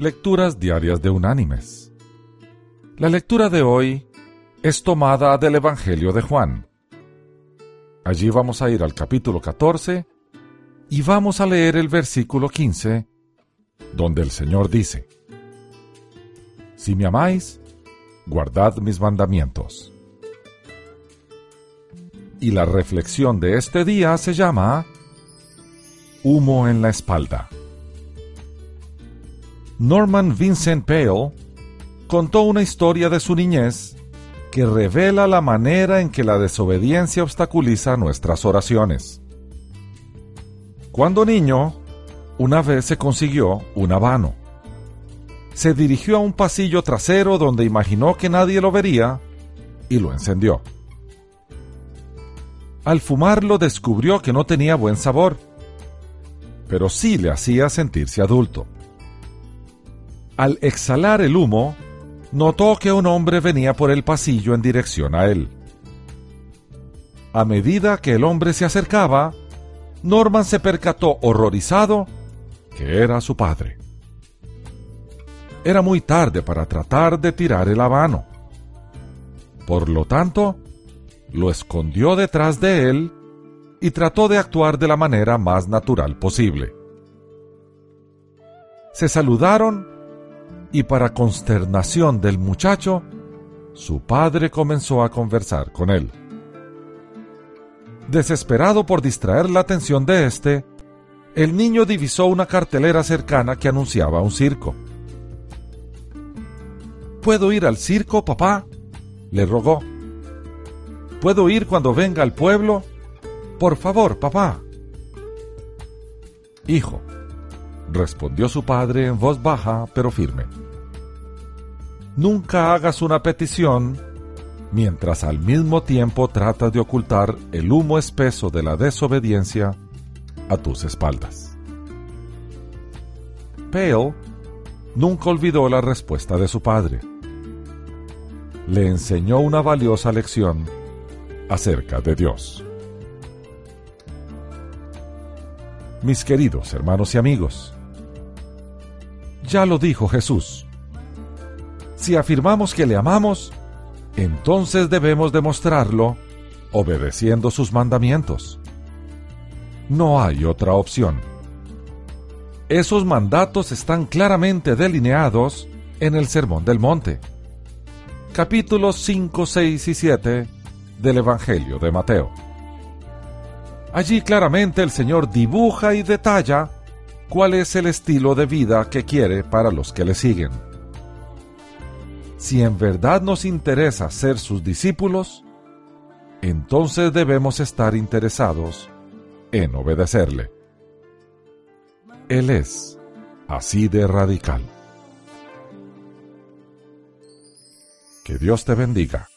Lecturas Diarias de Unánimes. La lectura de hoy es tomada del Evangelio de Juan. Allí vamos a ir al capítulo 14 y vamos a leer el versículo 15, donde el Señor dice, Si me amáis, guardad mis mandamientos. Y la reflexión de este día se llama Humo en la espalda. Norman Vincent Peale contó una historia de su niñez que revela la manera en que la desobediencia obstaculiza nuestras oraciones. Cuando niño, una vez se consiguió un habano. Se dirigió a un pasillo trasero donde imaginó que nadie lo vería y lo encendió. Al fumarlo descubrió que no tenía buen sabor, pero sí le hacía sentirse adulto. Al exhalar el humo, notó que un hombre venía por el pasillo en dirección a él. A medida que el hombre se acercaba, Norman se percató horrorizado que era su padre. Era muy tarde para tratar de tirar el habano. Por lo tanto, lo escondió detrás de él y trató de actuar de la manera más natural posible. Se saludaron y para consternación del muchacho, su padre comenzó a conversar con él. Desesperado por distraer la atención de éste, el niño divisó una cartelera cercana que anunciaba un circo. ¿Puedo ir al circo, papá? le rogó. ¿Puedo ir cuando venga al pueblo? Por favor, papá. Hijo, respondió su padre en voz baja pero firme. Nunca hagas una petición mientras al mismo tiempo tratas de ocultar el humo espeso de la desobediencia a tus espaldas. Pale nunca olvidó la respuesta de su padre. Le enseñó una valiosa lección acerca de Dios. Mis queridos hermanos y amigos, ya lo dijo Jesús. Si afirmamos que le amamos, entonces debemos demostrarlo obedeciendo sus mandamientos. No hay otra opción. Esos mandatos están claramente delineados en el Sermón del Monte, capítulos 5, 6 y 7 del Evangelio de Mateo. Allí claramente el Señor dibuja y detalla cuál es el estilo de vida que quiere para los que le siguen. Si en verdad nos interesa ser sus discípulos, entonces debemos estar interesados en obedecerle. Él es así de radical. Que Dios te bendiga.